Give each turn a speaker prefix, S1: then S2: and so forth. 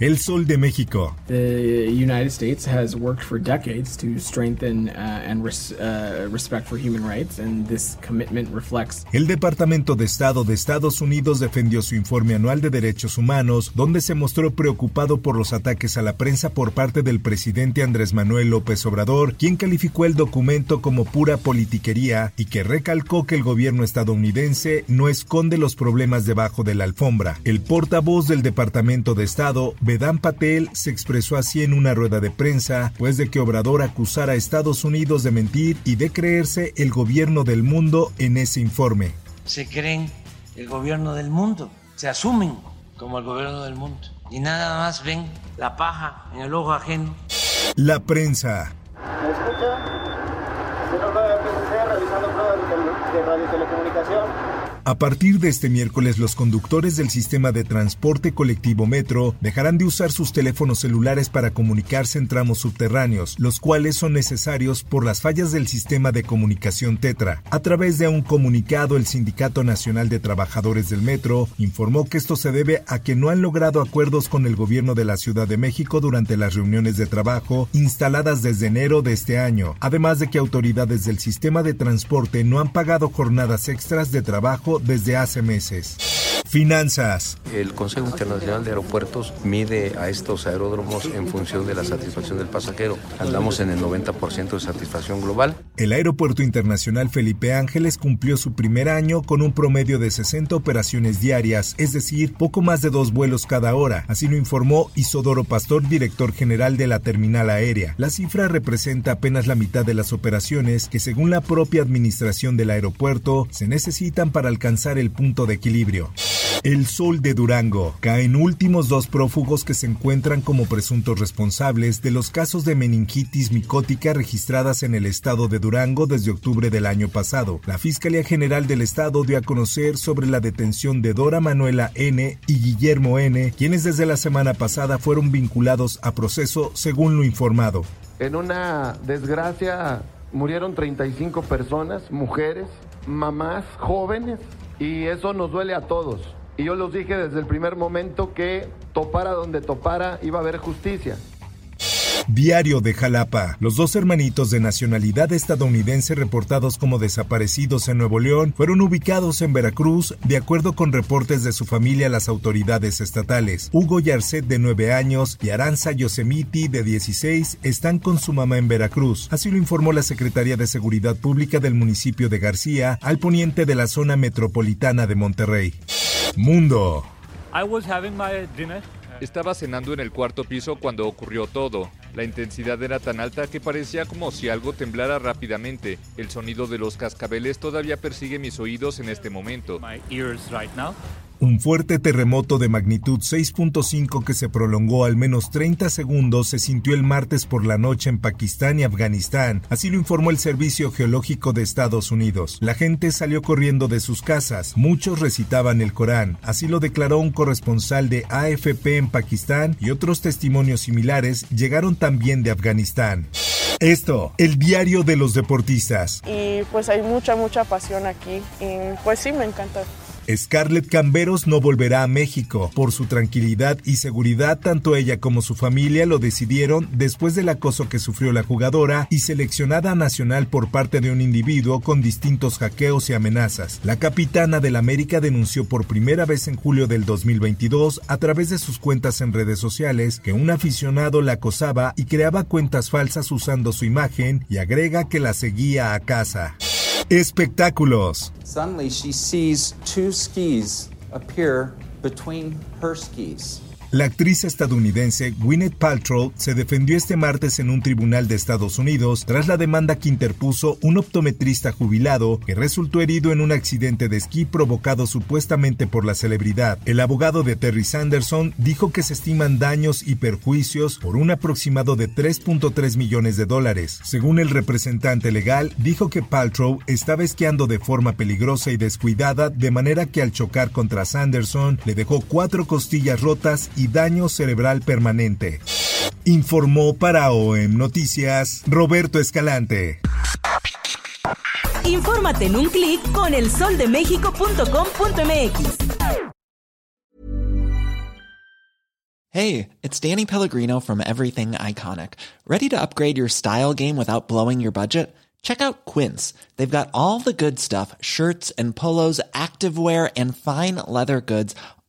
S1: El Sol de México.
S2: The United States has worked for decades to strengthen uh, and res uh, respect for human rights, and this commitment reflects.
S1: El Departamento de Estado de Estados Unidos defendió su informe anual de derechos humanos, donde se mostró preocupado por los ataques a la prensa por parte del presidente Andrés Manuel López Obrador, quien calificó el documento como pura politiquería y que recalcó que el gobierno estadounidense no esconde los problemas debajo de la alfombra. El portavoz del Departamento de Estado, Vedán Patel, se expresó así en una rueda de prensa, pues de que Obrador acusara a Estados Unidos de mentir y de creerse el gobierno del mundo en ese informe.
S3: Se creen el gobierno del mundo, se asumen como el gobierno del mundo y nada más ven la paja en el ojo ajeno.
S1: La prensa.
S4: ¿Me escucha? Señor pruebas de.
S1: A partir de este miércoles, los conductores del sistema de transporte colectivo Metro dejarán de usar sus teléfonos celulares para comunicarse en tramos subterráneos, los cuales son necesarios por las fallas del sistema de comunicación Tetra. A través de un comunicado, el Sindicato Nacional de Trabajadores del Metro informó que esto se debe a que no han logrado acuerdos con el gobierno de la Ciudad de México durante las reuniones de trabajo instaladas desde enero de este año, además de que autoridades del sistema de transporte no han pagado jornadas extras de trabajo desde hace meses. Finanzas.
S5: El Consejo Internacional de Aeropuertos mide a estos aeródromos en función de la satisfacción del pasajero. Andamos en el 90% de satisfacción global.
S1: El Aeropuerto Internacional Felipe Ángeles cumplió su primer año con un promedio de 60 operaciones diarias, es decir, poco más de dos vuelos cada hora. Así lo informó Isodoro Pastor, director general de la terminal aérea. La cifra representa apenas la mitad de las operaciones que, según la propia administración del aeropuerto, se necesitan para alcanzar el punto de equilibrio. El Sol de Durango. Caen últimos dos prófugos que se encuentran como presuntos responsables de los casos de meningitis micótica registradas en el estado de Durango desde octubre del año pasado. La Fiscalía General del Estado dio a conocer sobre la detención de Dora Manuela N. y Guillermo N., quienes desde la semana pasada fueron vinculados a proceso según lo informado.
S6: En una desgracia murieron 35 personas, mujeres, mamás, jóvenes, y eso nos duele a todos. Y yo los dije desde el primer momento que topara donde topara iba a haber justicia.
S1: Diario de Jalapa. Los dos hermanitos de nacionalidad estadounidense reportados como desaparecidos en Nuevo León fueron ubicados en Veracruz de acuerdo con reportes de su familia a las autoridades estatales. Hugo Yarcet de 9 años y Aranza Yosemiti de 16 están con su mamá en Veracruz. Así lo informó la Secretaría de Seguridad Pública del municipio de García al poniente de la zona metropolitana de Monterrey. Mundo.
S7: Estaba cenando en el cuarto piso cuando ocurrió todo. La intensidad era tan alta que parecía como si algo temblara rápidamente. El sonido de los cascabeles todavía persigue mis oídos en este momento.
S1: Un fuerte terremoto de magnitud 6.5 que se prolongó al menos 30 segundos se sintió el martes por la noche en Pakistán y Afganistán, así lo informó el Servicio Geológico de Estados Unidos. La gente salió corriendo de sus casas, muchos recitaban el Corán, así lo declaró un corresponsal de AFP en Pakistán y otros testimonios similares llegaron también de Afganistán. Esto, el diario de los deportistas.
S8: Y pues hay mucha, mucha pasión aquí y pues sí, me encanta.
S1: Scarlett Camberos no volverá a México. Por su tranquilidad y seguridad, tanto ella como su familia lo decidieron después del acoso que sufrió la jugadora y seleccionada nacional por parte de un individuo con distintos hackeos y amenazas. La capitana del América denunció por primera vez en julio del 2022 a través de sus cuentas en redes sociales que un aficionado la acosaba y creaba cuentas falsas usando su imagen y agrega que la seguía a casa. Espectáculos.
S9: Suddenly she sees two skis appear between her skis.
S1: La actriz estadounidense Gwyneth Paltrow se defendió este martes en un tribunal de Estados Unidos tras la demanda que interpuso un optometrista jubilado que resultó herido en un accidente de esquí provocado supuestamente por la celebridad. El abogado de Terry Sanderson dijo que se estiman daños y perjuicios por un aproximado de 3.3 millones de dólares. Según el representante legal, dijo que Paltrow estaba esquiando de forma peligrosa y descuidada, de manera que al chocar contra Sanderson le dejó cuatro costillas rotas y daño cerebral permanente. Informó para OEM Noticias Roberto Escalante.
S9: Infórmate en un clic con elsoldemexico.com.mx.
S10: Hey, it's Danny Pellegrino from Everything Iconic. Ready to upgrade your style game without blowing your budget? Check out Quince. They've got all the good stuff shirts and polos, activewear, and fine leather goods,